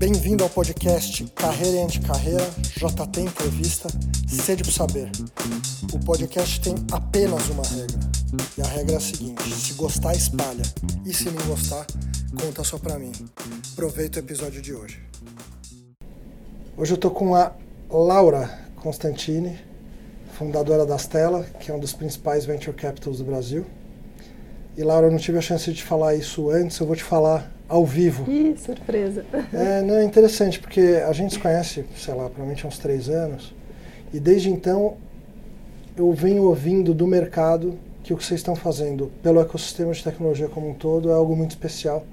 Bem-vindo ao podcast Carreira e Anticarreira, JT Entrevista, Sede para Saber. O podcast tem apenas uma regra, e a regra é a seguinte: se gostar, espalha, e se não gostar, conta só pra mim. Aproveita o episódio de hoje. Hoje eu tô com a Laura Constantini, fundadora da Stella, que é um dos principais venture capitals do Brasil. E Laura, eu não tive a chance de falar isso antes, eu vou te falar ao vivo. Ih, surpresa. É, não, é interessante, porque a gente se conhece, sei lá, provavelmente há uns três anos, e desde então eu venho ouvindo do mercado que o que vocês estão fazendo pelo ecossistema de tecnologia como um todo é algo muito especial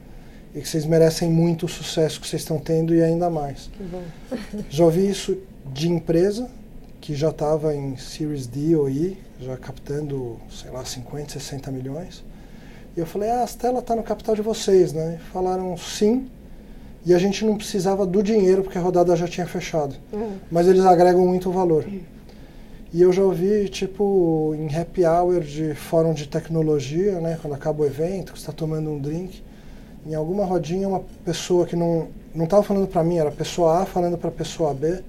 e que vocês merecem muito o sucesso que vocês estão tendo e ainda mais. Que bom. Já ouvi isso de empresa que já estava em Series D ou E, já captando, sei lá, 50, 60 milhões. E eu falei, ah, a Stella está no capital de vocês, né? E falaram sim. E a gente não precisava do dinheiro porque a rodada já tinha fechado. Uhum. Mas eles agregam muito valor. E eu já ouvi, tipo, em happy hour de fórum de tecnologia, né? Quando acaba o evento, que você está tomando um drink. Em alguma rodinha, uma pessoa que não não estava falando para mim, era a pessoa A falando para a pessoa B.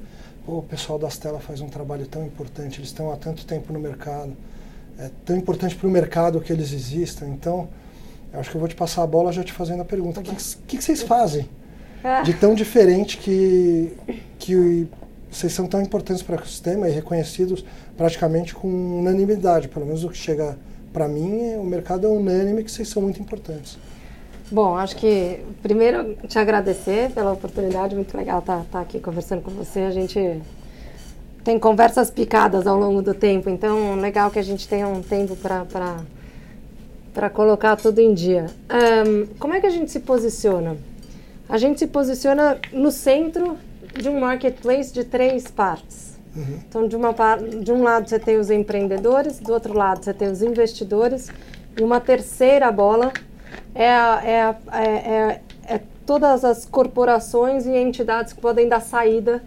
Pô, o pessoal da Stella faz um trabalho tão importante, eles estão há tanto tempo no mercado é tão importante para o mercado que eles existam. Então, eu acho que eu vou te passar a bola já te fazendo a pergunta. O que, que, que, vocês fazem de tão diferente que, que vocês são tão importantes para o ecossistema e reconhecidos praticamente com unanimidade? Pelo menos o que chega para mim, o mercado é unânime que vocês são muito importantes. Bom, acho que primeiro te agradecer pela oportunidade, muito legal estar, estar aqui conversando com você. A gente tem conversas picadas ao longo do tempo, então legal que a gente tenha um tempo para colocar tudo em dia. Um, como é que a gente se posiciona? A gente se posiciona no centro de um marketplace de três partes. Uhum. Então, de, uma, de um lado você tem os empreendedores, do outro lado você tem os investidores, e uma terceira bola é, é, é, é, é todas as corporações e entidades que podem dar saída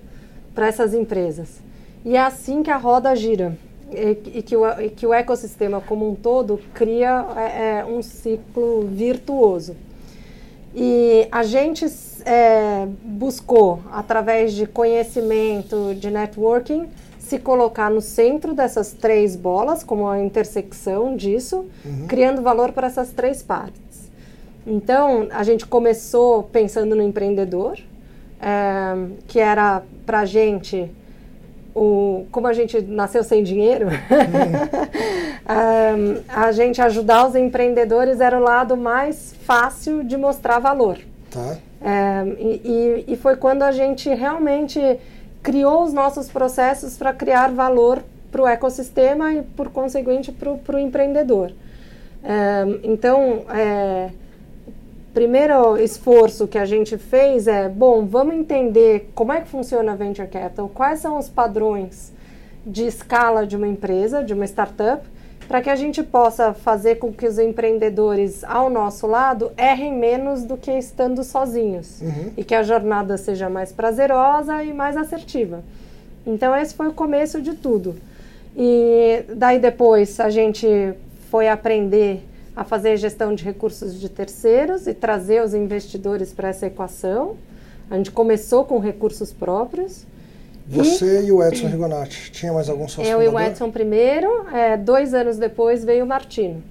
para essas empresas. E é assim que a roda gira e, que, o, e que o ecossistema como um todo cria é, é, um ciclo virtuoso. E a gente é, buscou, através de conhecimento, de networking, se colocar no centro dessas três bolas, como a intersecção disso, uhum. criando valor para essas três partes. Então, a gente começou pensando no empreendedor, é, que era para a gente o, como a gente nasceu sem dinheiro, um, a gente ajudar os empreendedores era o lado mais fácil de mostrar valor. Tá. Um, e, e, foi quando a gente realmente criou os nossos processos para criar valor para o ecossistema e, por conseguinte, para o empreendedor. Um, então, é, primeiro esforço que a gente fez é, bom, vamos entender como é que funciona a venture capital, quais são os padrões de escala de uma empresa, de uma startup, para que a gente possa fazer com que os empreendedores ao nosso lado errem menos do que estando sozinhos uhum. e que a jornada seja mais prazerosa e mais assertiva. Então esse foi o começo de tudo. E daí depois a gente foi aprender a fazer gestão de recursos de terceiros e trazer os investidores para essa equação. A gente começou com recursos próprios. Você e, e o Edson Rigonati, tinha mais algum sócio Eu e o Edson primeiro, é, dois anos depois veio o Martino.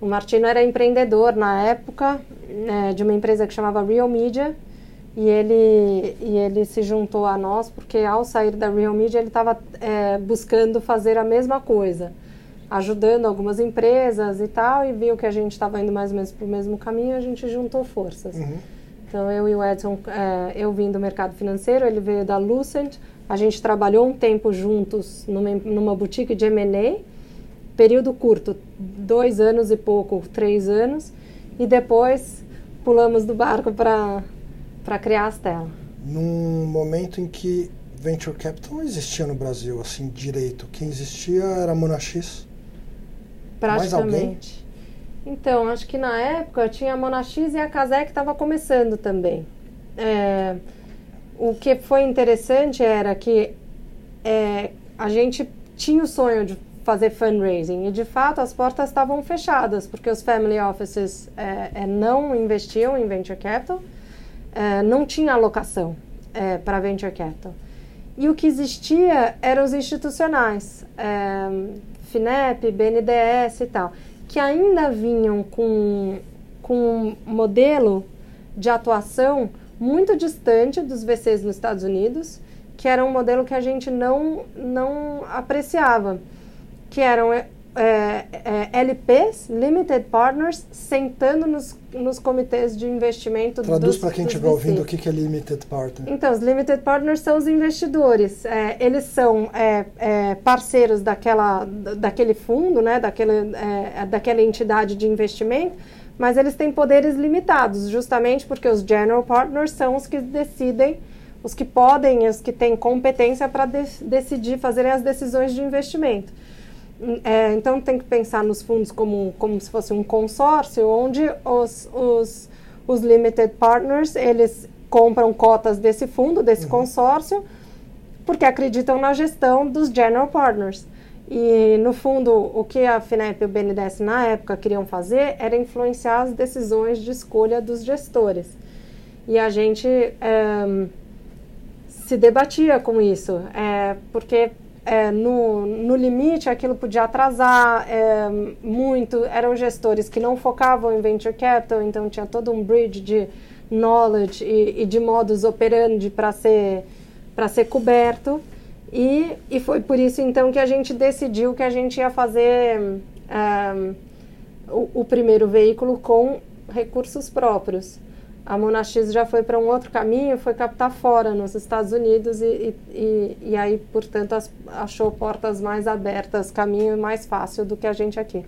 O Martino era empreendedor na época é, de uma empresa que chamava Real Media e ele, e ele se juntou a nós porque ao sair da Real Media ele estava é, buscando fazer a mesma coisa ajudando algumas empresas e tal, e viu que a gente estava indo mais ou menos para o mesmo caminho, a gente juntou forças. Uhum. Então, eu e o Edson, é, eu vim do mercado financeiro, ele veio da Lucent, a gente trabalhou um tempo juntos numa, numa boutique de M&A, período curto, dois anos e pouco, três anos, e depois pulamos do barco para criar a Stella. Num momento em que Venture Capital não existia no Brasil, assim, direito. Quem existia era a Monax, Praticamente. Então, acho que na época tinha a Monax e a Casé que estava começando também. É, o que foi interessante era que é, a gente tinha o sonho de fazer fundraising e de fato as portas estavam fechadas porque os family offices é, é não investiam em venture capital é, não tinha alocação é, para venture capital. E o que existia eram os institucionais, FINEP, BNDES e tal, que ainda vinham com, com um modelo de atuação muito distante dos VCs nos Estados Unidos, que era um modelo que a gente não, não apreciava, que eram é, é, LPs, Limited Partners, sentando nos, nos comitês de investimento Traduz para quem estiver ouvindo o que é Limited Partner. Então, os Limited Partners são os investidores. É, eles são é, é, parceiros daquela, daquele fundo, né, daquele, é, daquela entidade de investimento, mas eles têm poderes limitados, justamente porque os General Partners são os que decidem, os que podem, os que têm competência para de decidir, fazerem as decisões de investimento. É, então tem que pensar nos fundos como, como se fosse um consórcio, onde os, os, os limited partners eles compram cotas desse fundo, desse uhum. consórcio, porque acreditam na gestão dos general partners. E, no fundo, o que a FINEP e o BNDES na época queriam fazer era influenciar as decisões de escolha dos gestores. E a gente é, se debatia com isso, é, porque é, no, no limite aquilo podia atrasar é, muito. Eram gestores que não focavam em venture capital, então tinha todo um bridge de knowledge e, e de modus operandi para ser, ser coberto. E, e foi por isso então que a gente decidiu que a gente ia fazer é, o, o primeiro veículo com recursos próprios a Monax já foi para um outro caminho, foi captar fora, nos Estados Unidos, e, e, e aí, portanto, as, achou portas mais abertas, caminho mais fácil do que a gente aqui.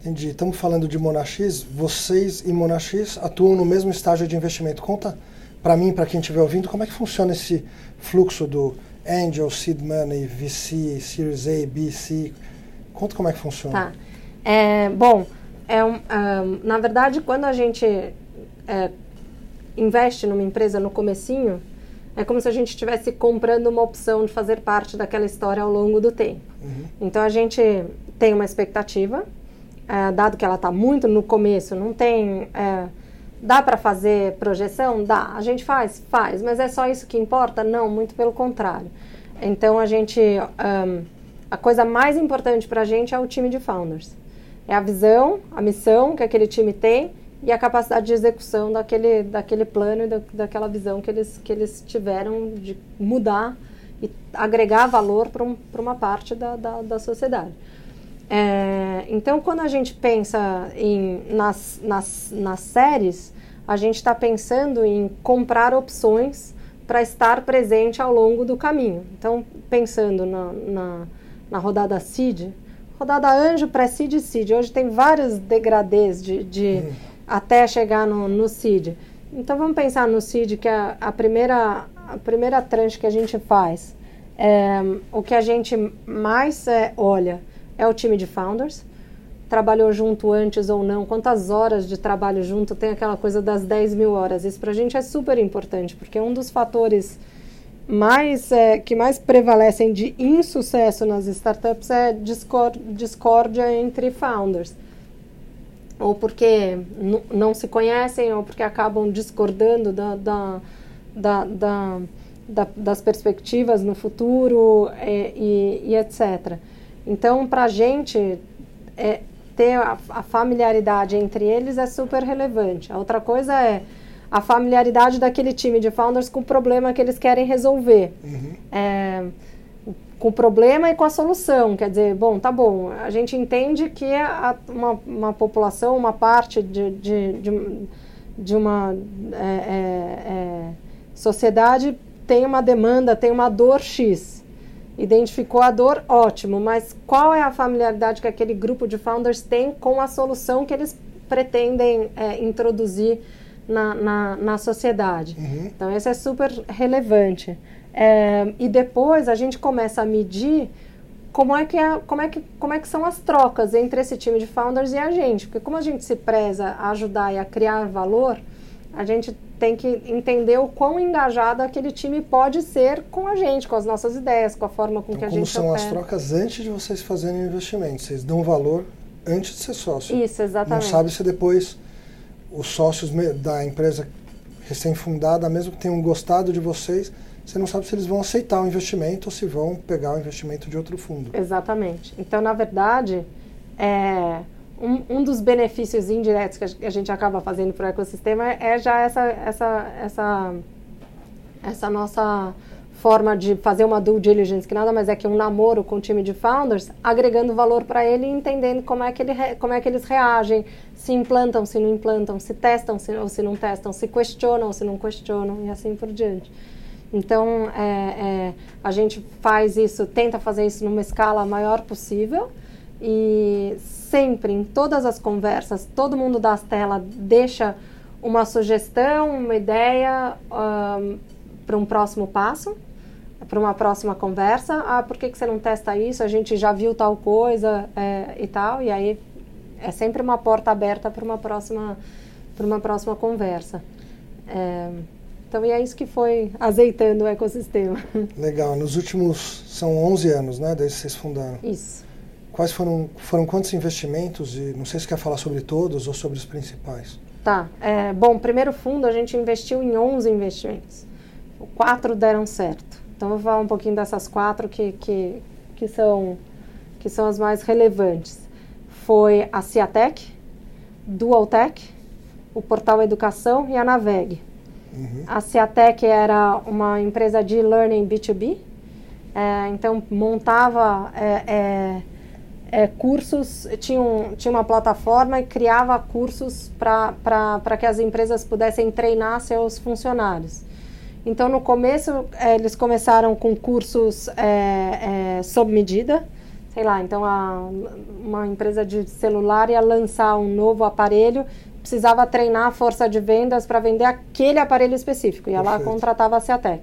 Entendi. Estamos falando de Monax, vocês e Monax atuam no mesmo estágio de investimento. Conta para mim, para quem estiver ouvindo, como é que funciona esse fluxo do Angel, Seed Money, VC, Series A, B, C. Conta como é que funciona. Tá. É, bom, é um, um, na verdade, quando a gente é, investe numa empresa no comecinho, é como se a gente estivesse comprando uma opção de fazer parte daquela história ao longo do tempo. Uhum. Então a gente tem uma expectativa, é, dado que ela está muito no começo, não tem. É, dá para fazer projeção? Dá. A gente faz? Faz. Mas é só isso que importa? Não, muito pelo contrário. Então a gente. Um, a coisa mais importante para a gente é o time de founders. É a visão, a missão que aquele time tem e a capacidade de execução daquele, daquele plano e da, daquela visão que eles, que eles tiveram de mudar e agregar valor para um, uma parte da, da, da sociedade. É, então, quando a gente pensa em, nas, nas, nas séries, a gente está pensando em comprar opções para estar presente ao longo do caminho. Então, pensando na, na, na rodada CID, rodada anjo, pré-CID e CID. Hoje tem vários degradês de, de, hum até chegar no, no CID. Então vamos pensar no CID, que é a primeira, a primeira tranche que a gente faz. É, o que a gente mais é, olha é o time de founders. Trabalhou junto antes ou não, quantas horas de trabalho junto, tem aquela coisa das 10 mil horas. Isso para a gente é super importante, porque um dos fatores mais é, que mais prevalecem de insucesso nas startups é discórdia entre founders ou porque não se conhecem, ou porque acabam discordando da, da, da, da, da das perspectivas no futuro é, e, e, etc. Então, para a gente, é, ter a, a, familiaridade entre eles é super relevante. A outra coisa é a familiaridade daquele time de founders com o problema que eles querem resolver. Uhum. É, com o problema e com a solução. Quer dizer, bom, tá bom, a gente entende que a, uma, uma população, uma parte de, de, de, de uma é, é, é, sociedade tem uma demanda, tem uma dor X. Identificou a dor, ótimo, mas qual é a familiaridade que aquele grupo de founders tem com a solução que eles pretendem é, introduzir na, na, na sociedade? Uhum. Então, isso é super relevante. É, e depois a gente começa a medir como é, que é, como, é que, como é que são as trocas entre esse time de founders e a gente. Porque como a gente se preza a ajudar e a criar valor, a gente tem que entender o quão engajado aquele time pode ser com a gente, com as nossas ideias, com a forma com então, que a gente Como são opera. as trocas antes de vocês fazerem o investimento? Vocês dão valor antes de ser sócio. Isso, exatamente. Não sabe se depois os sócios da empresa recém-fundada, mesmo que tenham gostado de vocês, você não sabe se eles vão aceitar o investimento ou se vão pegar o investimento de outro fundo. Exatamente. Então, na verdade, é, um, um dos benefícios indiretos que a gente acaba fazendo para o ecossistema é já essa, essa, essa, essa nossa forma de fazer uma due diligence, que nada mais é que um namoro com o time de founders, agregando valor para ele e entendendo como é, que ele, como é que eles reagem, se implantam, se não implantam, se testam se, ou se não testam, se questionam se não questionam e assim por diante. Então, é, é, a gente faz isso, tenta fazer isso numa escala maior possível e sempre, em todas as conversas, todo mundo das telas deixa uma sugestão, uma ideia um, para um próximo passo, para uma próxima conversa. Ah, por que, que você não testa isso? A gente já viu tal coisa é, e tal. E aí é sempre uma porta aberta para uma próxima, para uma próxima conversa. É, então, e é isso que foi azeitando o ecossistema. Legal. Nos últimos, são 11 anos, né, desde que vocês fundaram. Isso. Quais foram, foram quantos investimentos? E não sei se quer falar sobre todos ou sobre os principais. Tá. É, bom, primeiro fundo a gente investiu em 11 investimentos. Quatro deram certo. Então, vou falar um pouquinho dessas quatro que, que, que, são, que são as mais relevantes. Foi a Ciatec, Dualtech, o Portal Educação e a Naveg. Uhum. A Ciatec era uma empresa de learning B2B, é, então montava é, é, é, cursos, tinha, um, tinha uma plataforma e criava cursos para que as empresas pudessem treinar seus funcionários. Então, no começo, é, eles começaram com cursos é, sob medida, sei lá, então a, uma empresa de celular ia lançar um novo aparelho precisava treinar a força de vendas para vender aquele aparelho específico. E ela contratava a Ciatec.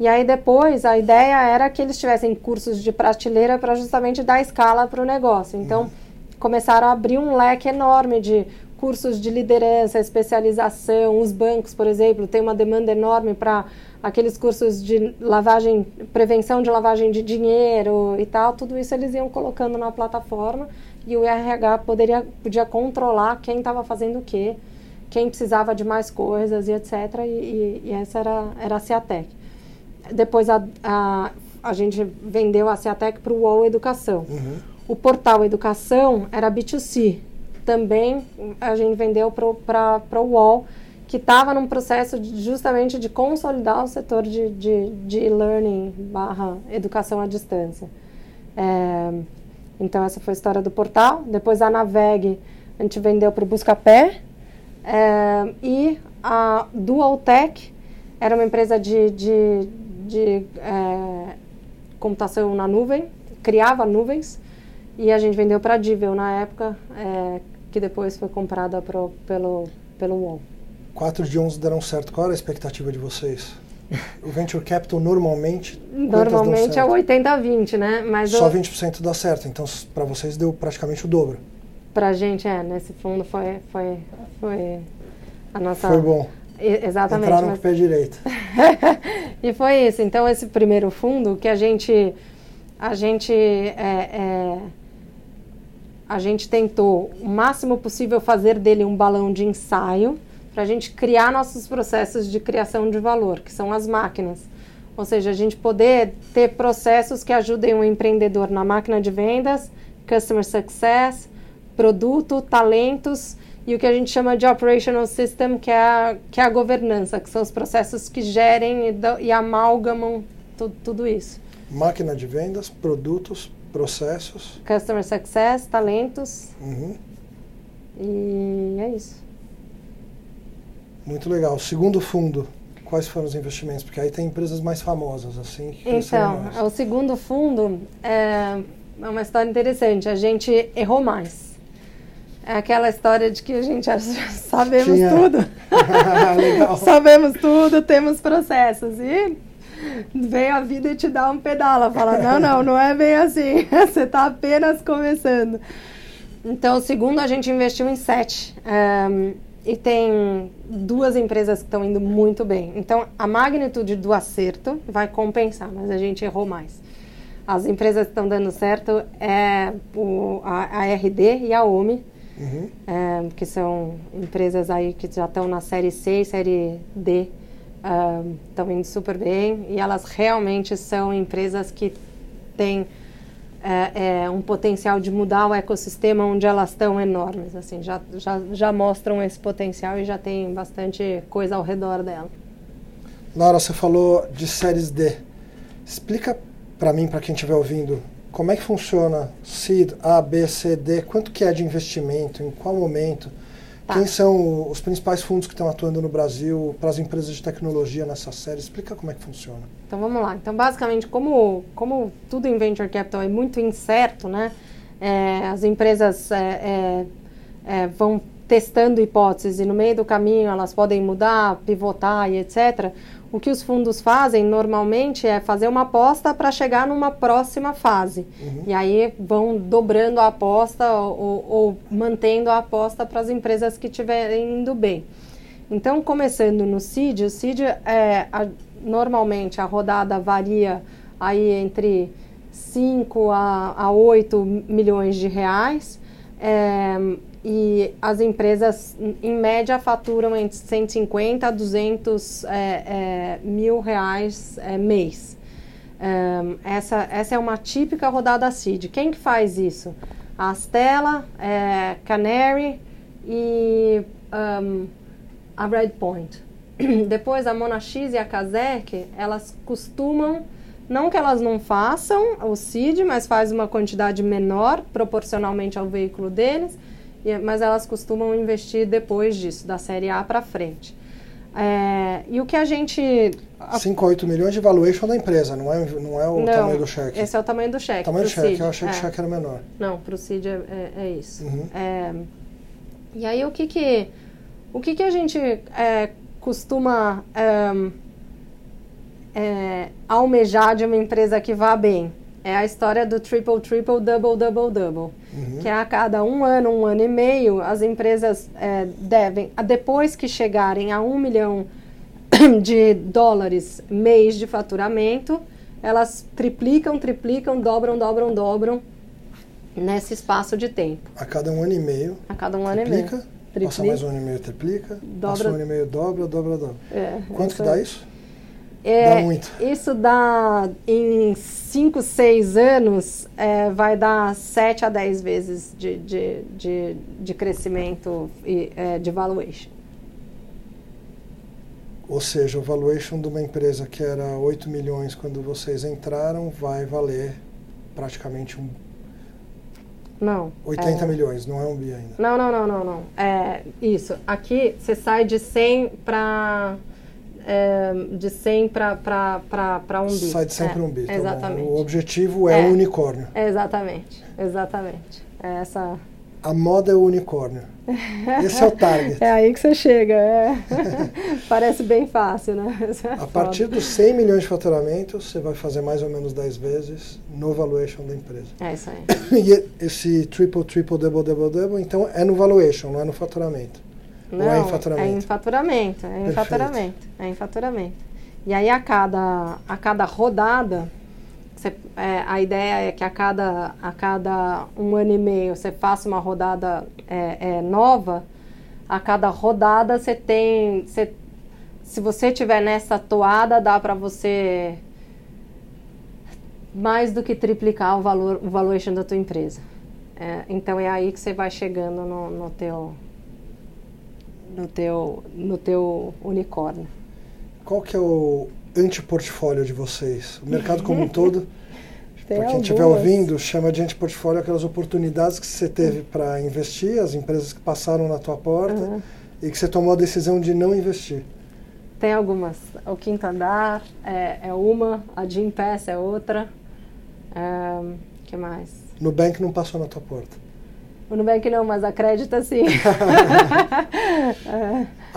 E aí depois a ideia era que eles tivessem cursos de prateleira para justamente dar escala para o negócio. Então uhum. começaram a abrir um leque enorme de cursos de liderança, especialização. Os bancos, por exemplo, têm uma demanda enorme para aqueles cursos de lavagem, prevenção de lavagem de dinheiro e tal. Tudo isso eles iam colocando na plataforma e o RH poderia, podia controlar quem estava fazendo o quê, quem precisava de mais coisas e etc. E, e, e essa era, era a Ciatec. Depois a, a, a gente vendeu a Ciatec para o UOL Educação. Uhum. O portal Educação era B2C. Também a gente vendeu para o UOL, que estava num processo de, justamente de consolidar o setor de, de, de e-learning barra educação à distância. É, então, essa foi a história do portal. Depois, a Naveg, a gente vendeu para o Buscapé. É, e a Dualtech era uma empresa de, de, de é, computação na nuvem, criava nuvens. E a gente vendeu para a Divel na época, é, que depois foi comprada pro, pelo, pelo UOL. 4 de 11 deram certo. Qual era a expectativa de vocês? O venture capital normalmente. Normalmente é 80-20, né? Mas Só eu... 20% dá certo, então para vocês deu praticamente o dobro. Para a gente, é, nesse fundo foi, foi, foi a nossa. Foi bom. E, exatamente. Entraram mas... com o pé direito. e foi isso. Então, esse primeiro fundo que a gente. A gente. É, é, a gente tentou o máximo possível fazer dele um balão de ensaio para a gente criar nossos processos de criação de valor, que são as máquinas. Ou seja, a gente poder ter processos que ajudem o empreendedor na máquina de vendas, customer success, produto, talentos e o que a gente chama de operational system, que é a, que é a governança, que são os processos que gerem e, do, e amalgamam tu, tudo isso. Máquina de vendas, produtos, processos. Customer success, talentos. Uhum. E é isso. Muito legal. Segundo fundo, quais foram os investimentos? Porque aí tem empresas mais famosas, assim. então, mais. o segundo fundo é, é uma história interessante. A gente errou mais. É aquela história de que a gente sabemos Tinha. tudo. sabemos tudo, temos processos. E vem a vida e te dá um pedala. Fala, não, não, não é bem assim. Você está apenas começando. Então, o segundo, a gente investiu em sete. Um, e tem duas empresas que estão indo muito bem. Então, a magnitude do acerto vai compensar, mas a gente errou mais. As empresas que estão dando certo é o, a, a RD e a OMI. Uhum. é, que são empresas aí que já estão na série C e série D, estão indo super bem e elas realmente são empresas que têm é, é, um potencial de mudar o ecossistema onde elas estão enormes, assim, já, já, já mostram esse potencial e já tem bastante coisa ao redor dela. Laura, você falou de séries D. Explica para mim, para quem estiver ouvindo, como é que funciona Seed A, B, C, D, quanto que é de investimento, em qual momento, tá. quem são os principais fundos que estão atuando no Brasil para as empresas de tecnologia nessa série, explica como é que funciona. Então vamos lá. Então basicamente, como, como tudo em Venture Capital é muito incerto, né, é, as empresas é, é, é vão testando hipóteses e no meio do caminho elas podem mudar, pivotar e etc o que os fundos fazem normalmente é fazer uma aposta para chegar numa próxima fase. Uhum. E aí vão dobrando a aposta ou, ou mantendo a aposta para as empresas que estiverem indo bem. Então, começando no CID, o CID é a, normalmente a rodada varia aí entre 5 a, a 8 milhões de reais. É, e as empresas, em média, faturam entre 150 a 200 é, é, mil reais é, mês. Um, essa, essa é uma típica rodada CID. Quem que faz isso? A Stella, é, Canary e um, a Redpoint. Depois, a Monax e a Kazek, elas costumam, não que elas não façam o CID, mas faz uma quantidade menor proporcionalmente ao veículo deles, mas elas costumam investir depois disso, da série A para frente. É, e o que a gente. 5 a 8 milhões de valuation da empresa, não é, não é o não, tamanho do cheque. Esse é o tamanho do cheque. O tamanho do cheque, eu achei é. que o cheque era menor. Não, para o CID é, é, é isso. Uhum. É, e aí o que que, o que, que a gente é, costuma almejar de uma empresa que vá bem? é a história do triple, triple, double, double, double. Uhum. Que é a cada um ano, um ano e meio, as empresas é, devem, depois que chegarem a um milhão de dólares mês de faturamento, elas triplicam, triplicam, dobram, dobram, dobram nesse espaço de tempo. A cada um ano e meio. A cada um ano e meio. Triplica. Passa mais um ano e meio, triplica. Dobra. Passa um ano e meio, dobra, dobra, dobra. É, Quanto que dá isso? É, dá muito. Isso dá, em 5, 6 anos, é, vai dar 7 a 10 vezes de, de, de, de crescimento e é, de valuation. Ou seja, o valuation de uma empresa que era 8 milhões quando vocês entraram vai valer praticamente um. Não. 80 é... milhões, não é um bi ainda. Não, não, não, não, não. É isso. Aqui você sai de 100 para é, de 100 para um bi. Sai de 100 é, para um bi. Tá exatamente. Bom. O objetivo é, é, o unicórnio. Exatamente, exatamente. É essa... A moda é o unicórnio. Esse é o target. É aí que você chega. É. Parece bem fácil, né? A partir dos 100 milhões de faturamento, você vai fazer mais ou menos 10 vezes no valuation da empresa. É isso aí. E esse triple, triple, double, double, double, então é no valuation, não é no faturamento. Não, Ou é em faturamento? É em faturamento, é em faturamento, é em faturamento. E aí a cada, a cada rodada, você, é, a ideia é que a cada, a cada um ano e meio você faça uma rodada é, é, nova, a cada rodada você tem. Você, se você tiver nessa toada, dá para você mais do que triplicar o valor, o valuation da tua empresa. É, então é aí que você vai chegando no, no teu no teu, no teu unicórnio. Qual que é o antiportfólio de vocês? O mercado como um todo, para quem estiver ouvindo, chama de antiportfólio aquelas oportunidades que você teve para investir, as empresas que passaram na tua porta uhum. e que você tomou a decisão de não investir. Tem algumas. O Quinto Andar é, é uma, a Jim Pass é outra. O que mais? Nubank não passou na tua porta. O Nubank não, mas a Crédita sim.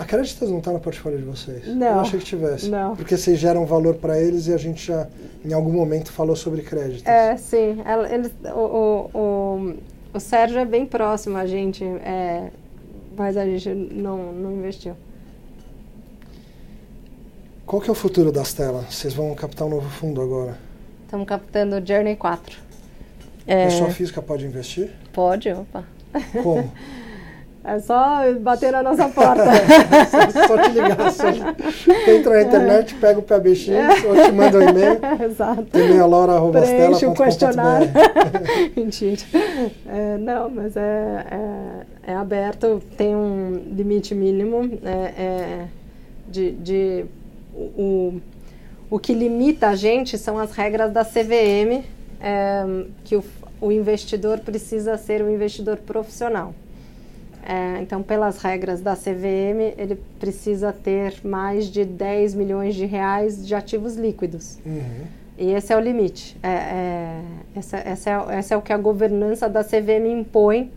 A Créditas não está no portfólio de vocês? Não. Eu achei que tivesse. Não. Porque vocês geram valor para eles e a gente já, em algum momento, falou sobre créditos. É, sim. Eles, o, o, o, o Sérgio é bem próximo a gente, é, mas a gente não, não investiu. Qual que é o futuro das telas? Vocês vão captar um novo fundo agora? Estamos captando o Journey 4. É... Pessoa física pode investir? Pode, opa. Como? É só bater na nossa porta. só, só te ligar. Só... Entra na internet, pega o PABX ou te manda um e-mail. Exato. E-mail Preenche o questionário. Mentira. É, não, mas é, é, é, aberto, tem um limite mínimo é, é de, de o, o que limita a gente são as regras da CVM, é, que o, o investidor precisa ser um investidor profissional. É, então, pelas regras da CVM, ele precisa ter mais de 10 milhões de reais de ativos líquidos. Uhum. E esse é o limite. É, é, essa, essa, é, essa é o que a governança da CVM impõe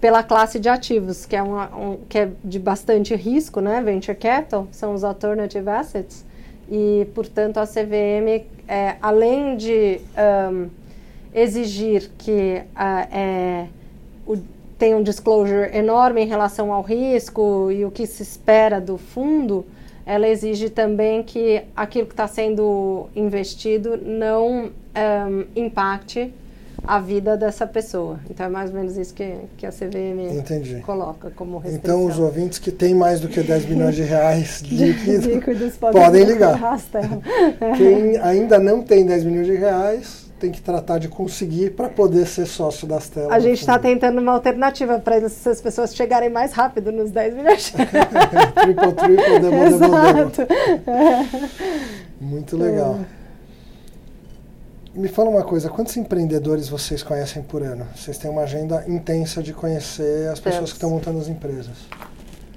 pela classe de ativos, que é, uma, um, que é de bastante risco, né? Venture Capital, são os Alternative Assets. E, portanto, a CVM, é, além de um, exigir que uh, o, tem um disclosure enorme em relação ao risco e o que se espera do fundo, ela exige também que aquilo que está sendo investido não um, impacte a vida dessa pessoa. Então é mais ou menos isso que, que a CVM Entendi. coloca como restrição. Então os ouvintes que têm mais do que 10 milhões de reais líquidos, podem ligar. Quem ainda não tem 10 milhões de reais tem que tratar de conseguir para poder ser sócio das telas. A gente está tentando uma alternativa para essas pessoas chegarem mais rápido nos 10 milhões. triple, triple, demo, demo, demo. Muito legal. É. Me fala uma coisa, quantos empreendedores vocês conhecem por ano? Vocês têm uma agenda intensa de conhecer as pessoas que estão montando as empresas.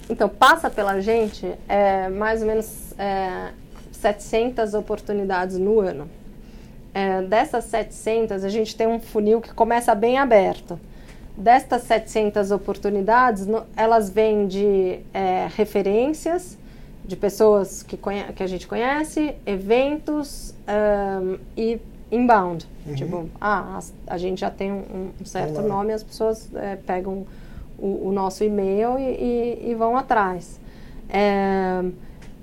Então, passa pela gente é, mais ou menos é, 700 oportunidades no ano é, dessas 700, a gente tem um funil que começa bem aberto. Destas 700 oportunidades, no, elas vêm de é, referências de pessoas que, que a gente conhece, eventos um, e inbound. Uhum. Tipo, ah, a, a, gente já tem um, um certo Olá. nome, as pessoas é, pegam o, o, nosso e-mail e, e, e vão atrás. É,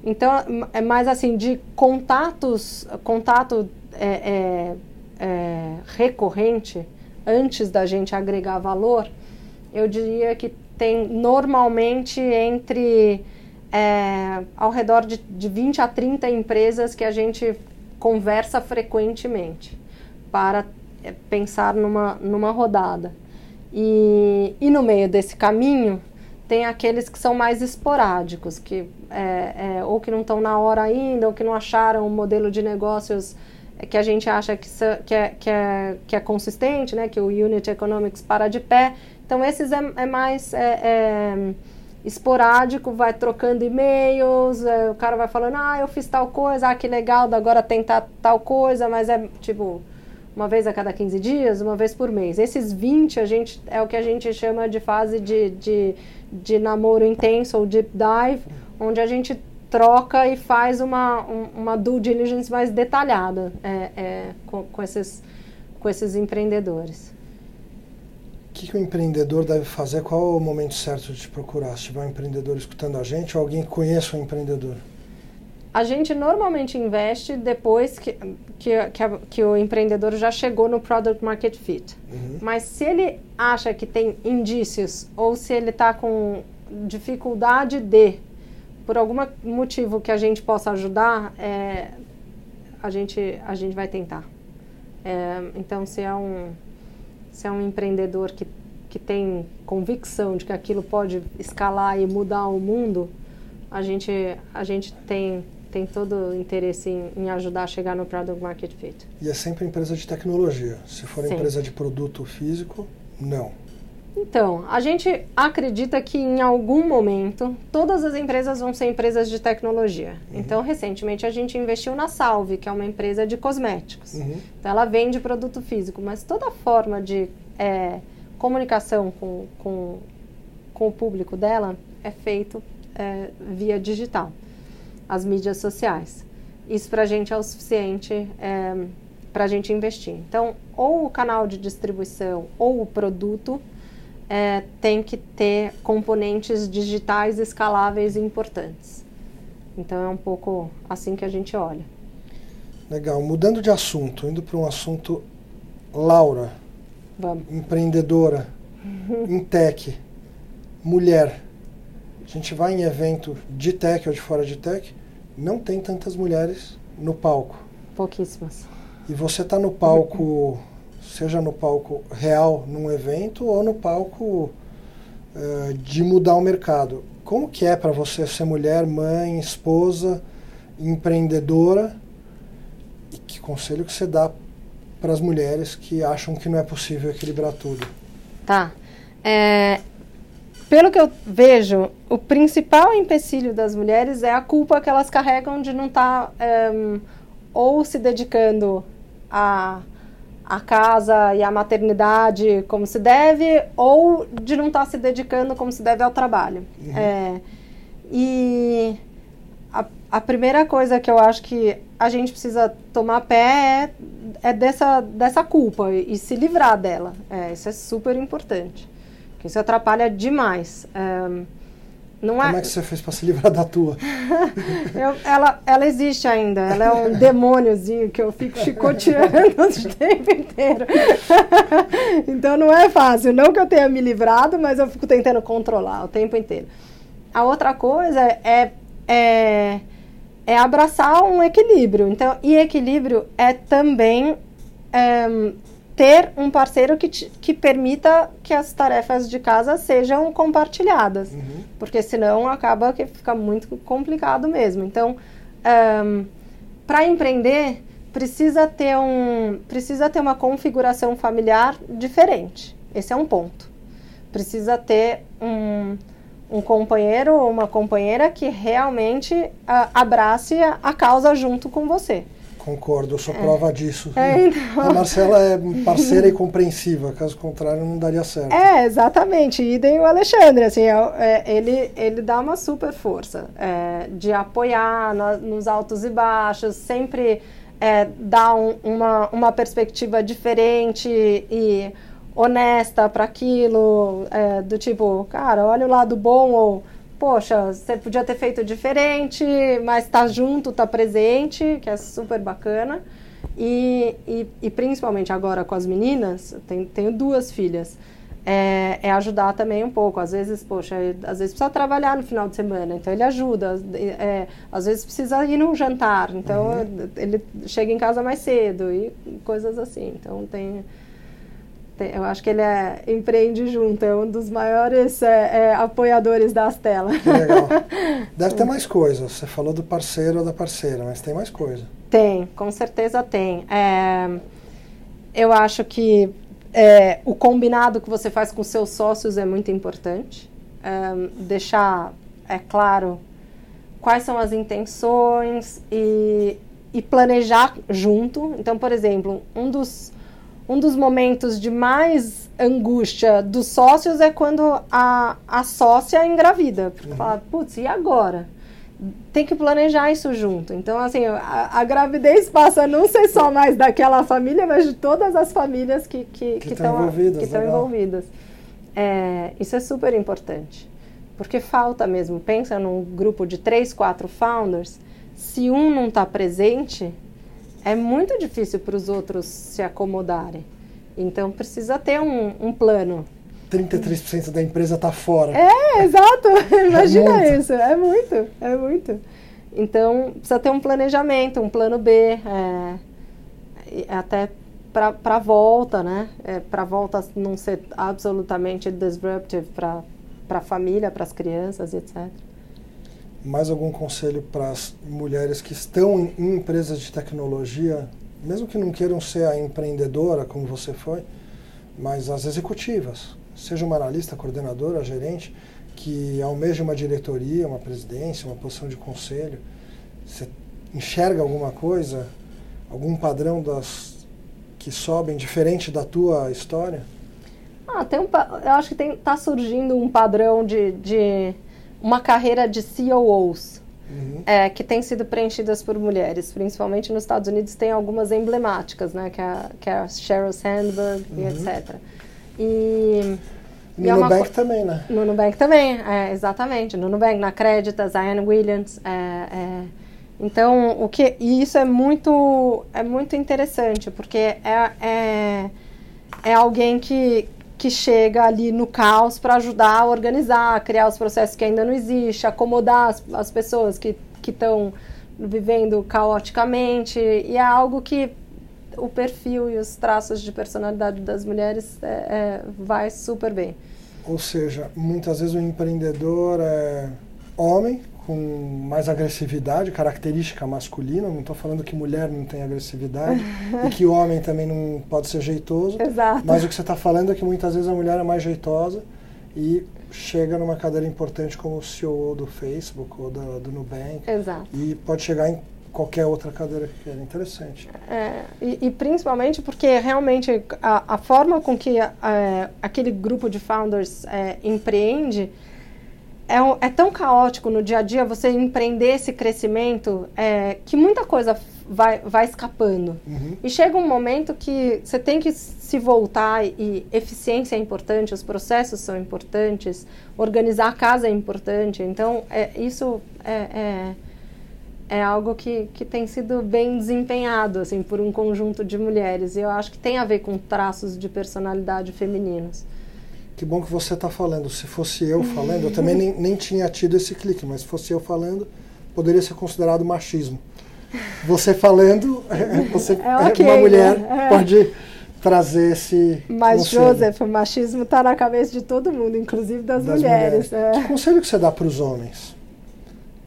então, é mais assim, de contatos, contato é, é, é, recorrente, antes da gente agregar valor, eu diria que tem normalmente entre é, ao redor de, de 20 a 30 empresas que a gente conversa frequentemente para é, pensar numa, numa rodada. E, e no meio desse caminho, tem aqueles que são mais esporádicos, que é, é, ou que não estão na hora ainda, ou que não acharam um modelo de negócios que a gente acha que, que, é, que, é, que é consistente, né, que o Unit Economics para de pé. Então, esses é, é mais é, é esporádico, vai trocando e-mails, é, o cara vai falando, ah, eu fiz tal coisa, ah, que legal, agora tentar tal coisa, mas é tipo uma vez a cada 15 dias, uma vez por mês. Esses 20 a gente, é o que a gente chama de fase de, de, de namoro intenso ou deep dive, onde a gente troca e faz uma, uma due diligence mais detalhada é, é, com, com, esses, com esses empreendedores. O que, que o empreendedor deve fazer? Qual é o momento certo de procurar? Se tiver um empreendedor escutando a gente ou alguém que conheça um empreendedor? A gente normalmente investe depois que, que, que, a, que, o empreendedor já chegou no Product Market Fit. Uhum. Mas se ele acha que tem indícios ou se ele está com dificuldade de por algum motivo que a gente possa ajudar, é, a, gente, a gente vai tentar. É, então, se é um, se é um empreendedor que, que tem convicção de que aquilo pode escalar e mudar o mundo, a gente, a gente tem, tem todo o interesse em, em ajudar a chegar no Product Market Fit. E é sempre empresa de tecnologia. Se for Sim. empresa de produto físico, não. Então, a gente acredita que em algum momento todas as empresas vão ser empresas de tecnologia. Uhum. Então, recentemente a gente investiu na Salve, que é uma empresa de cosméticos. Uhum. Então, ela vende produto físico, mas toda forma de é, comunicação com, com, com o público dela é feito é, via digital, as mídias sociais. Isso para a gente é o suficiente é, para a gente investir. Então, ou o canal de distribuição ou o produto é, tem que ter componentes digitais escaláveis e importantes. Então é um pouco assim que a gente olha. Legal. Mudando de assunto, indo para um assunto Laura, Vamos. empreendedora em tech. mulher. A gente vai em evento de tech ou de fora de tech, não tem tantas mulheres no palco. Pouquíssimas. E você está no palco, seja no palco real num evento ou no palco uh, de mudar o mercado. Como que é para você ser mulher, mãe, esposa, empreendedora? E que conselho que você dá para as mulheres que acham que não é possível equilibrar tudo? Tá. É, pelo que eu vejo, o principal empecilho das mulheres é a culpa que elas carregam de não estar tá, um, ou se dedicando a a casa e a maternidade como se deve ou de não estar tá se dedicando como se deve ao trabalho. Uhum. É, e a, a, primeira coisa que eu acho que a gente precisa tomar pé é, é dessa, dessa culpa e, e se livrar dela. É, isso é super importante. Isso atrapalha demais. É, não Como é... é que você fez para se livrar da tua? eu, ela, ela existe ainda. Ela é um demôniozinho que eu fico chicoteando o tempo inteiro. então não é fácil. Não que eu tenha me livrado, mas eu fico tentando controlar o tempo inteiro. A outra coisa é, é, é abraçar um equilíbrio. Então, e equilíbrio é também é, ter um parceiro que, te, que permita que as tarefas de casa sejam compartilhadas. Uhum. Porque senão acaba que fica muito complicado mesmo. Então, um, para empreender, precisa ter, um, precisa ter uma configuração familiar diferente. Esse é um ponto. Precisa ter um, um companheiro ou uma companheira que realmente uh, abrace a, a causa junto com você. Concordo, eu sou é. prova disso. É, então... A Marcela é parceira e compreensiva, caso contrário não daria certo. É, exatamente. E tem o Alexandre, assim, é, é, ele, ele dá uma super força é, de apoiar na, nos altos e baixos, sempre é, dá um, uma, uma perspectiva diferente e honesta para aquilo, do tipo, cara, olha o lado bom ou poxa, você podia ter feito diferente, mas tá junto, tá presente, que é super bacana. E, e, e principalmente agora com as meninas, tenho, tenho duas filhas, é, é, ajudar também um pouco. Às vezes, poxa, às vezes precisa trabalhar no final de semana, então ele ajuda. É, às vezes precisa ir num jantar, então uhum. ele chega em casa mais cedo e coisas assim. Então tem eu acho que ele é, empreende junto, é um dos maiores é, é, apoiadores da Astela. Que legal. Deve ter mais coisa. Você falou do parceiro ou da parceira, mas tem mais coisa. Tem, com certeza tem. É, eu acho que é, o combinado que você faz com seus sócios é muito importante. É, deixar é claro quais são as intenções e, e planejar junto. Então, por exemplo, um dos um dos momentos de mais angústia dos sócios é quando a, a sócia engravida. Porque uhum. fala, putz, e agora? Tem que planejar isso junto. Então, assim, a, a, gravidez passa a não ser só mais daquela família, mas de todas as famílias que estão que, que envolvidas. Que envolvidas. É, isso é super importante. Porque falta mesmo. Pensa num grupo de três, quatro founders. Se um não está presente, é muito difícil para os outros se acomodarem. Então precisa ter um, um plano. 33% da empresa está fora. É, exato. Imagina é isso. É muito, é muito. Então precisa ter um planejamento, um plano B, é, até para a volta, né? É, para a volta não ser absolutamente disruptive para a família, para as crianças, etc mais algum conselho para as mulheres que estão em empresas de tecnologia, mesmo que não queiram ser a empreendedora como você foi, mas as executivas, seja uma analista, coordenadora, gerente, que almeja uma diretoria, uma presidência, uma posição de conselho, você enxerga alguma coisa, algum padrão das que sobem diferente da tua história? Ah, tem um, eu acho que está surgindo um padrão de, de uma carreira de COOs. Uhum. É, que tem sido preenchidas por mulheres, principalmente nos Estados Unidos tem algumas emblemáticas, né, que é, que é a Sheryl Sandberg uhum. e etc. E no é Nubank também, né? No Nubank também, é, exatamente. No Nubank, na Creditas, a Anne Williams. É, é, então, o que, e isso é muito, é muito interessante, porque é, é, é alguém que, que chega ali no caos para ajudar a organizar, criar os processos que ainda não existem, acomodar as, as pessoas que estão vivendo caoticamente. E é algo que o perfil e os traços de personalidade das mulheres é, é, vai super bem. Ou seja, muitas vezes o empreendedor é homem, com mais agressividade, característica masculina. Não estou falando que mulher não tem agressividade e que homem também não pode ser jeitoso. Exato. Mas o que você está falando é que muitas vezes a mulher é mais jeitosa e chega numa cadeira importante como o CEO do Facebook ou do, do Nubank. Exato. E pode chegar em qualquer outra cadeira que queira. Interessante. É, e, e, principalmente porque realmente a, a forma com que é, aquele grupo de founders é, empreende é, é, tão caótico no dia a dia você empreender esse crescimento é, que muita coisa vai, vai escapando. Uhum. E chega um momento que você tem que se voltar e eficiência é importante, os processos são importantes, organizar a casa é importante. Então, é, isso é, é é algo que, que tem sido bem desempenhado assim por um conjunto de mulheres e eu acho que tem a ver com traços de personalidade femininos. Que bom que você está falando. Se fosse eu falando, eu também nem, nem tinha tido esse clique, mas se fosse eu falando, poderia ser considerado machismo. Você falando, você é okay, uma mulher né? é. pode trazer esse. Mas, conselho. Joseph, o machismo está na cabeça de todo mundo, inclusive das, das mulheres. mulheres. É. Que conselho que você dá para os homens?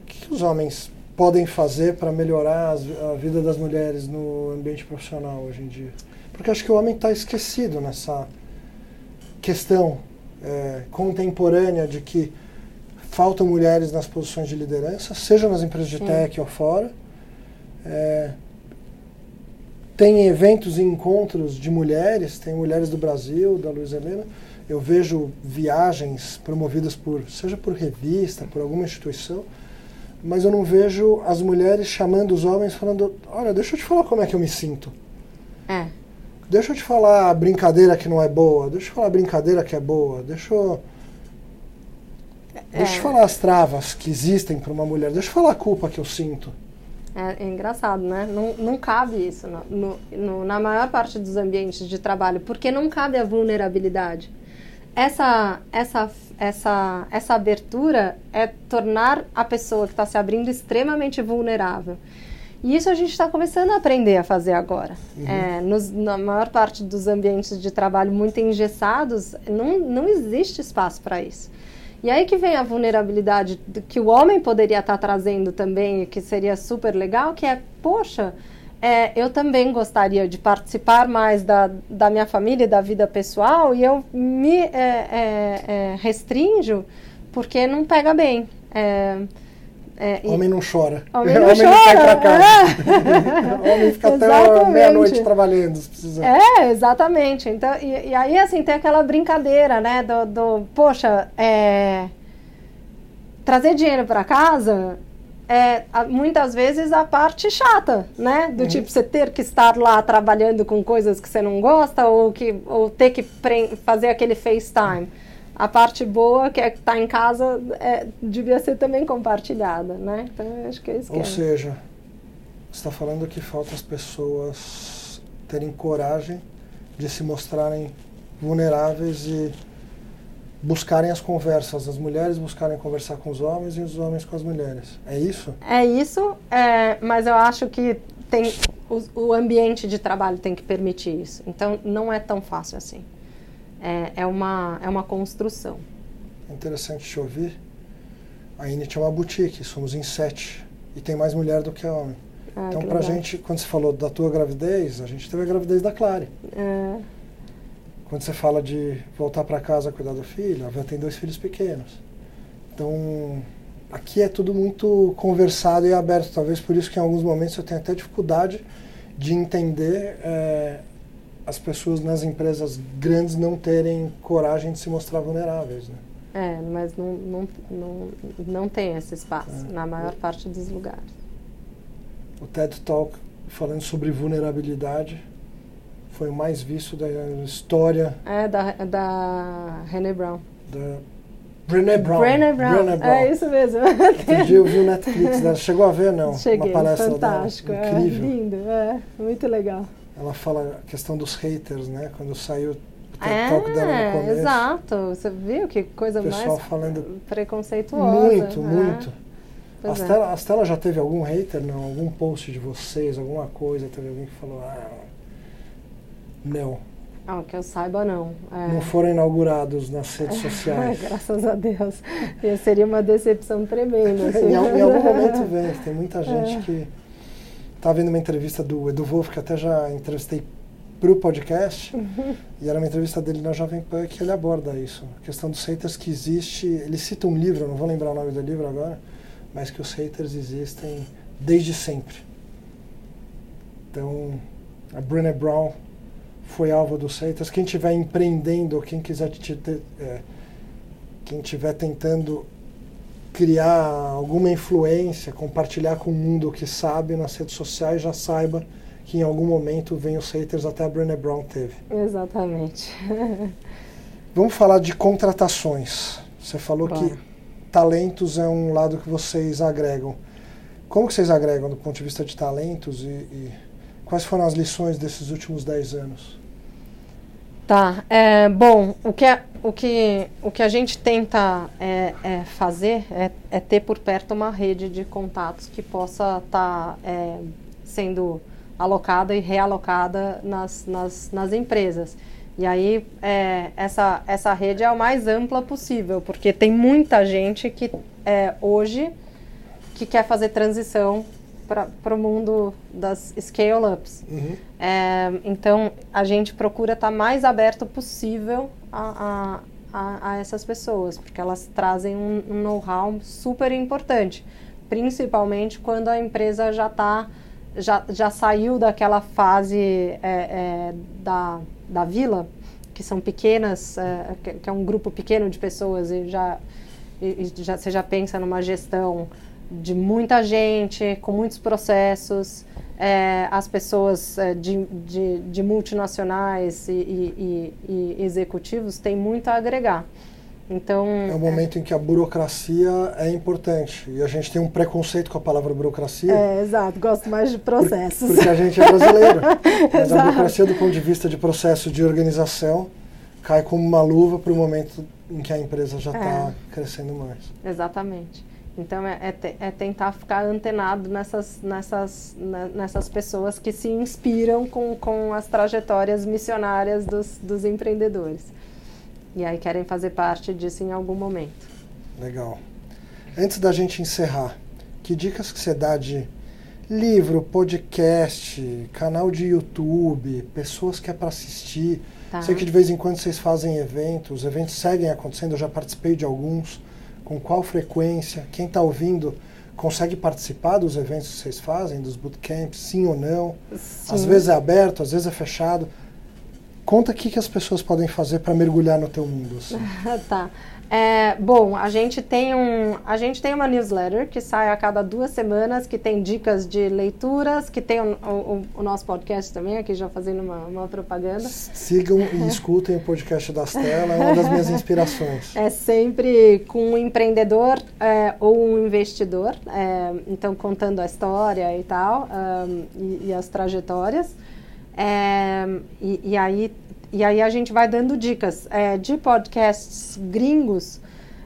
O que, que os homens podem fazer para melhorar a vida das mulheres no ambiente profissional hoje em dia? Porque acho que o homem está esquecido nessa questão é, contemporânea de que faltam mulheres nas posições de liderança, seja nas empresas de tech ou fora. É, tem eventos e encontros de mulheres, tem mulheres do Brasil, da Luiz Helena. Eu vejo viagens promovidas por, seja por revista, por alguma instituição, mas eu não vejo as mulheres chamando os homens falando: olha, deixa eu te falar como é que eu me sinto. É. Deixa eu te falar a brincadeira que não é boa, deixa eu falar a brincadeira que é boa, deixa eu. É. Deixa eu falar as travas que existem para uma mulher, deixa eu falar a culpa que eu sinto. É, é engraçado, né? Não, não cabe isso no, no, no, na maior parte dos ambientes de trabalho, porque não cabe a vulnerabilidade. Essa, essa essa, essa abertura é tornar a pessoa que está se abrindo extremamente vulnerável. E isso a gente está começando a aprender a fazer agora. Uhum. É, nos, na maior parte dos ambientes de trabalho muito engessados, não, não existe espaço para isso. E aí que vem a vulnerabilidade que o homem poderia estar tá trazendo também, que seria super legal, que é, poxa, é, eu também gostaria de participar mais da, da minha família e da vida pessoal e eu me é, é, é restringo porque não pega bem. É, é, homem não chora. Homem não, homem chora. não sai pra casa. homem fica até meia-noite trabalhando, se precisar. É, exatamente. Então, e, e, aí, assim, tem aquela brincadeira, né? Do, do poxa, trazer dinheiro para casa é muitas vezes a parte chata, né? Do uhum. tipo você ter que estar lá trabalhando com coisas que você não gosta ou que ou ter que fazer aquele FaceTime. A parte boa, que é estar tá em casa, é, devia ser também compartilhada, né? Então, acho que é isso Ou que é. seja, você está falando que falta as pessoas terem coragem de se mostrarem vulneráveis e buscarem as conversas, as mulheres buscarem conversar com os homens e os homens com as mulheres. É isso? É isso, é, mas eu acho que tem o, o, ambiente de trabalho tem que permitir isso. Então não é tão fácil assim. É, é uma é uma construção. É interessante te ouvir. A Init é uma boutique, somos em sete e tem mais mulher do que homem. Ah, então, pra legal. gente, quando você falou da tua gravidez, a gente teve a gravidez da Clare. É. Quando você fala de voltar para casa cuidar do filho, ela tem dois filhos pequenos. Então, aqui é tudo muito conversado e aberto. Talvez por isso que em alguns momentos eu tenho até dificuldade de entender é, as pessoas nas empresas grandes não terem coragem de se mostrar vulneráveis. Né? É, mas não, não, não, não tem esse espaço é. na maior parte dos lugares. O TED Talk falando sobre vulnerabilidade foi o mais visto da história. É, da, da René Brown. Da Brené Brown. Brené Brown. Brené Brown. É isso mesmo. Outro dia eu vi o Netflix dela. Chegou a ver, não? Cheguei, Uma palestra fantástico. Dela. Incrível. É, lindo, é, muito legal. Ela fala a questão dos haters, né? Quando saiu o é, Talk dela no começo. Exato. Você viu que coisa mais falando preconceituosa. Muito, é. muito. A Stella, é. a Stella já teve algum hater, não? Algum post de vocês, alguma coisa? Teve alguém que falou, ah, não. Ah, que eu saiba, não. É. Não foram inaugurados nas redes sociais. Graças a Deus. E seria uma decepção tremenda. Assim. em, em, algum momento vem. Tem muita gente é. que... Estava vendo uma entrevista do Edu Wolff, que até já entrevistei para o podcast, uhum. e era uma entrevista dele na Jovem Pan que ele aborda isso. A questão dos haters que existe... Ele cita um livro, não vou lembrar o nome do livro agora, mas que os haters existem desde sempre. Então, a Brené Brown foi alvo dos haters. Quem estiver empreendendo, quem quiser te, te, é, quem estiver tentando criar alguma influência, compartilhar com o mundo o que sabe nas redes sociais, já saiba que em algum momento vem os haters, até a Brené Brown teve. Exatamente. Vamos falar de contratações. Você falou que talentos é um lado que vocês agregam. Como que vocês agregam do ponto de vista de talentos e, e quais foram as lições desses últimos 10 anos? Tá. É, bom, o que, a, o, que, o que a gente tenta é, é fazer é, é, ter por perto uma rede de contatos que possa estar tá, é, sendo alocada e realocada nas, nas, nas empresas. E aí, é, essa, essa rede é o mais ampla possível, porque tem muita gente que hoje que quer fazer transição para o mundo das scale-ups. Uhum. É, então, a gente procura estar tá mais aberto possível a, a, a, essas pessoas, porque elas trazem um, um know-how super importante, principalmente quando a empresa já está já, já saiu daquela fase é, é, da, da vila, que são pequenas, é, que, que, é um grupo pequeno de pessoas e já, e, e já você já pensa numa gestão de muita gente, com muitos processos, é, as pessoas é, de, de, de, multinacionais e, e, e, e, executivos têm muito a agregar. Então, é um momento é, em que a burocracia é importante. E a gente tem um preconceito com a palavra burocracia. É, exato. Gosto mais de processos. Por, porque a gente é brasileiro. Mas a burocracia, do ponto de vista de processo de organização, cai como uma luva para o momento em que a empresa já está é. crescendo mais. Exatamente. Então é, é, é, tentar ficar antenado nessas, nessas, né, nessas pessoas que se inspiram com, com as trajetórias missionárias dos, dos empreendedores. E aí querem fazer parte disso em algum momento. Legal. Antes da gente encerrar, que dicas que você dá de livro, podcast, canal de YouTube, pessoas que é para assistir? Tá. Sei que de vez em quando vocês fazem eventos, os eventos seguem acontecendo, eu já participei de alguns com qual frequência, quem está ouvindo consegue participar dos eventos que vocês fazem, dos bootcamps, sim ou não? Sim. Às vezes é aberto, às vezes é fechado. Conta o que, que as pessoas podem fazer para mergulhar no teu mundo. Assim. tá. É, bom, a gente tem um, a gente tem uma newsletter que sai a cada duas semanas, que tem dicas de leituras, que tem o, o, o nosso podcast também, aqui já fazendo uma, uma propaganda. Sigam e escutem o podcast da Stella, é uma das minhas inspirações. É sempre com um empreendedor é, ou um investidor, é, então contando a história e tal, um, e, e, as trajetórias. É, e, e aí e aí a gente vai dando dicas é, de podcasts gringos.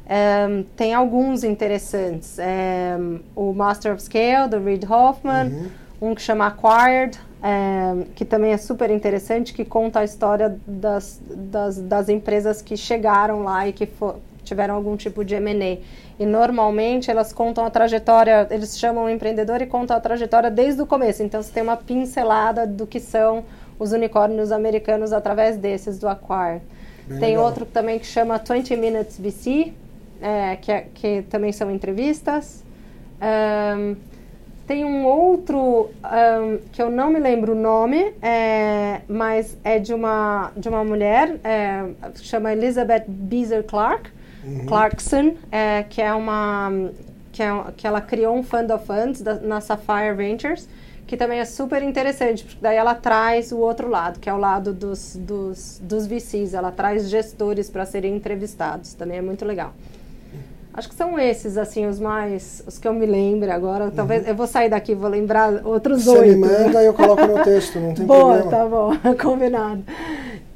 É, tem alguns interessantes. É, o Master of Scale, do Reid Hoffman. Uhum. Um que chama Acquired, é, que também é super interessante, que conta a história das, das, das empresas que chegaram lá e que for, tiveram algum tipo de M&A. E normalmente elas contam a trajetória, eles chamam o empreendedor e contam a trajetória desde o começo. Então você tem uma pincelada do que são os unicórnios americanos através desses do Acquire. Bem Tem legal. outro também que chama 20 Minutes VC, é, que, é, que também são entrevistas. Um, tem um outro um, que eu não me lembro o nome, é, mas é de uma, de uma mulher, é, chama Elizabeth Beezer Clark, uhum. Clarkson, é, que é uma que, é, que ela criou um fund of funds da, na Sapphire Ventures que também é super interessante, porque daí ela traz o outro lado, que é o lado dos, dos, dos VCs, ela traz gestores para serem entrevistados, também é muito legal. Acho que são esses, assim, os mais, os que eu me lembro agora. Talvez, uhum. eu vou sair daqui, vou lembrar outros oito. Você me manda e eu coloco no texto, não tem Boa, problema. tá bom, combinado.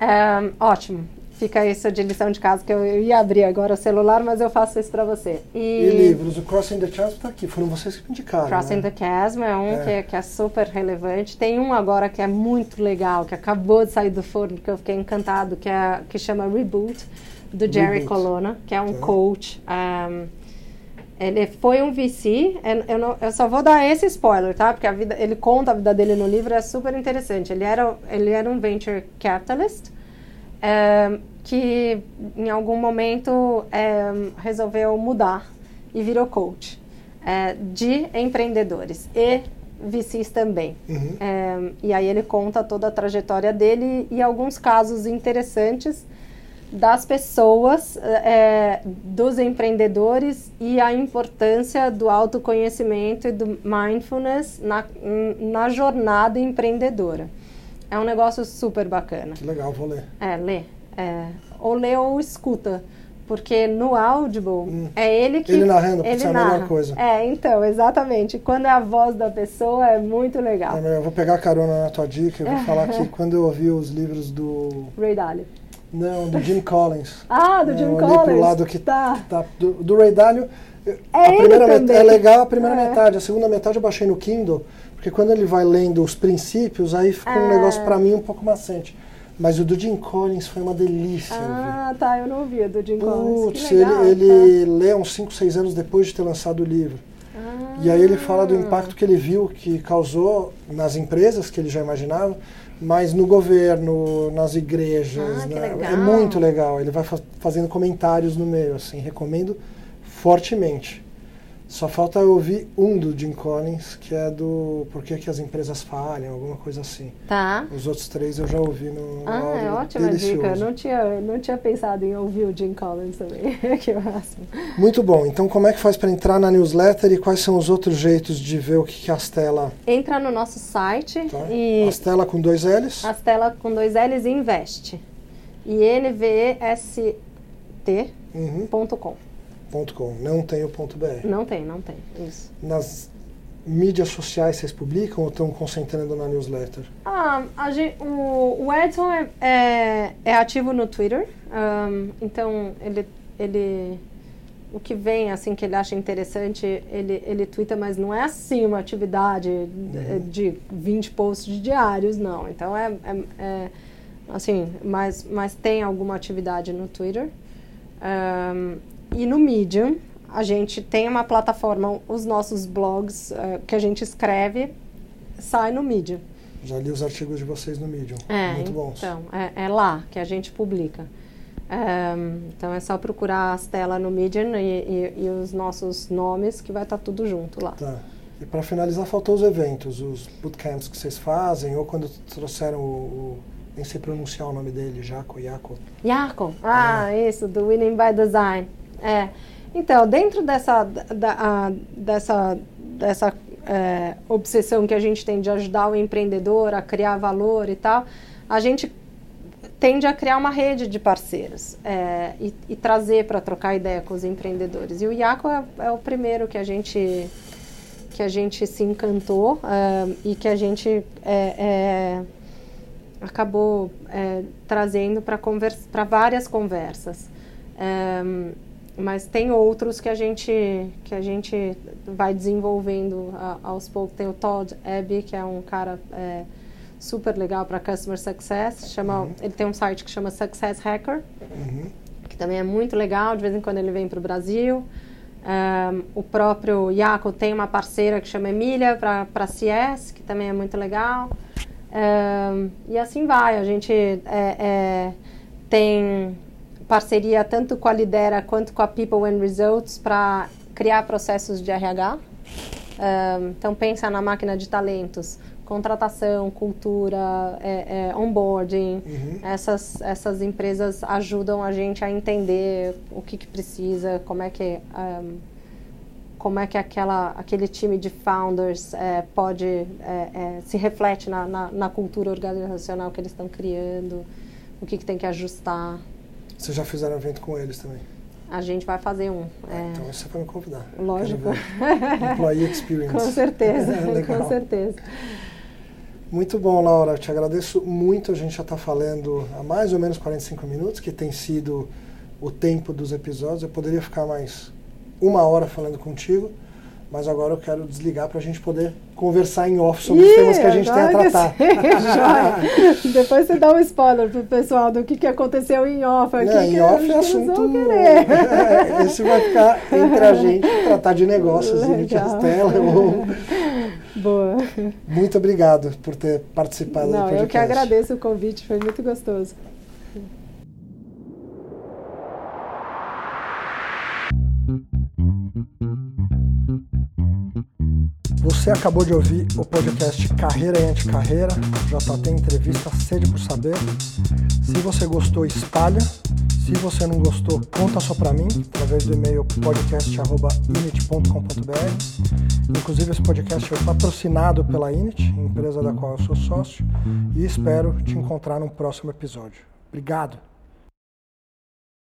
É, ótimo. Fica isso de lição de casa, que eu ia abrir agora o celular, mas eu faço isso para você. E, e, livros, o Crossing the Chasm está aqui, foram vocês que indicaram. Crossing né? the Chasm é um é. Que, é, que, é super relevante. Tem um agora que é muito legal, que acabou de sair do forno, que eu fiquei encantado, que, é, que chama Reboot, do Jerry Reboot. Colonna, que é um tá. coach. Um, ele foi um VC, eu, não, eu, só vou dar esse spoiler, tá? Porque a vida, ele conta a vida dele no livro, é super interessante. Ele era, ele era um venture capitalist, é, que em algum momento é, resolveu mudar e virou coach é, de empreendedores e VCs também. Uhum. É, e aí ele conta toda a trajetória dele e alguns casos interessantes das pessoas, é, dos empreendedores e a importância do autoconhecimento e do mindfulness na, na jornada empreendedora. É um negócio super bacana. Que legal, vou ler. É, lê. É, ou lê ou escuta. Porque no Audible hum. é ele que. Ele narrando, ele é a narra. melhor coisa. É, então, exatamente. Quando é a voz da pessoa, é muito legal. É, eu vou pegar carona na tua dica e vou falar que quando eu ouvi os livros do. Ray Dalio. Não, do Jim Collins. ah, do é, Jim Collins. pro lado que tá. tá do, do Ray Dalio. É a primeira também. é legal a primeira é. metade, a segunda metade eu baixei no Kindle, porque quando ele vai lendo os princípios, aí fica um é. negócio para mim um pouco maçante. Mas o do Jim Collins foi uma delícia. Ah, tá, eu não ouvi o do Jim Collins. Putz, ele, ele tá. lê uns 5, 6 anos depois de ter lançado o livro. Ah. E aí ele fala do impacto que ele viu que causou nas empresas que ele já imaginava, mas no governo, nas igrejas. Ah, né? É muito legal. Ele vai fa fazendo comentários no meio, assim, recomendo fortemente. Só falta eu ouvir um do Jim Collins, que é do Por que, que as empresas falham, alguma coisa assim. Tá. Os outros três eu já ouvi no. Ah, é ótima delicioso. dica. Eu não tinha, não tinha pensado em ouvir o Jim Collins também. que máximo. Muito bom. Então, como é que faz para entrar na newsletter e quais são os outros jeitos de ver o que, que a Astela. Entra no nosso site tá. e. Astela com dois L's? Astela com dois L's e investe. Nvst.com. Uhum. .com, não tem o ponto .br. Não tem, não tem, isso. Nas mídias sociais vocês publicam ou estão concentrando na newsletter? Ah, gente, o, o, Edson é, é, é, ativo no Twitter, um, então ele, ele o que vem assim que ele acha interessante, ele, ele twitta, mas não é assim uma atividade uhum. de, de 20 posts diários, não. Então é, é, é, assim, mas, mas tem alguma atividade no Twitter. Um, e no Medium, a gente tem uma plataforma, os nossos blogs uh, que a gente escreve, sai no Medium. Já li os artigos de vocês no Medium. É, Muito bons. Então, é, é lá que a gente publica. Um, então é só procurar as telas no Medium e, e, e, os nossos nomes que vai estar tá tudo junto lá. Tá. E para finalizar, faltou os eventos, os bootcamps que vocês fazem, ou quando trouxeram o, o nem sei pronunciar o nome dele, Jaco, Jaco. Jaco, ah, é. isso, do Winning by Design. É. Então, dentro dessa, da, a, dessa, dessa é, obsessão que a gente tem de ajudar o empreendedor a criar valor e tal, a gente tende a criar uma rede de parceiros é, e, e, trazer para trocar ideia com os empreendedores. E o Iaco é, é, o primeiro que a gente que a gente se encantou é, e que a gente é, é, acabou trazendo para várias conversas mas tem outros que a gente que a gente vai desenvolvendo a, aos poucos. Tem o Todd Abbey que é um cara é, super legal para customer success. Chama uhum. ele tem um site que chama Success Hacker uhum. que também é muito legal. De vez em quando ele vem para o Brasil. Um, o próprio Iaco tem uma parceira que chama Emília para CS que também é muito legal. Um, e assim vai. A gente é, é, tem parceria tanto com a Lidera quanto com a People and Results para criar processos de RH. Um, então pensa na máquina de talentos, contratação, cultura, é, é, onboarding. Uhum. Essas, essas empresas ajudam a gente a entender o que, que precisa, como é que um, como é que aquela, aquele time de founders é, pode é, é, se reflete na, na, na, cultura organizacional que eles estão criando, o que, que tem que ajustar. Vocês já fizeram evento com eles também? A gente vai fazer um. É... Então você vai me convidar. Lógico. Employee Experience. com certeza, é, com certeza. Muito bom, Laura. Eu te agradeço muito. A gente já está falando há mais ou menos 45 minutos, que tem sido o tempo dos episódios. Eu poderia ficar mais uma hora falando contigo, mas agora eu quero desligar para a gente poder conversar em off sobre Ih, os temas que a gente tem a tratar. Depois você dá um spoiler pro pessoal do que, que aconteceu em off aqui. Em off é assunto. É, esse vai ficar entre a gente tratar de negócios Legal. e de Astela. Ou... Boa. Muito obrigado por ter participado Não, do podcast. Eu que agradeço o convite, foi muito gostoso. Você acabou de ouvir o podcast Carreira e Anticarreira, JT Entrevista Sede por Saber. Se você gostou, espalha. Se você não gostou, conta só para mim, através do e-mail podcast.init.com.br. Inclusive, esse podcast foi patrocinado pela Init, empresa da qual eu sou sócio, e espero te encontrar no próximo episódio. Obrigado!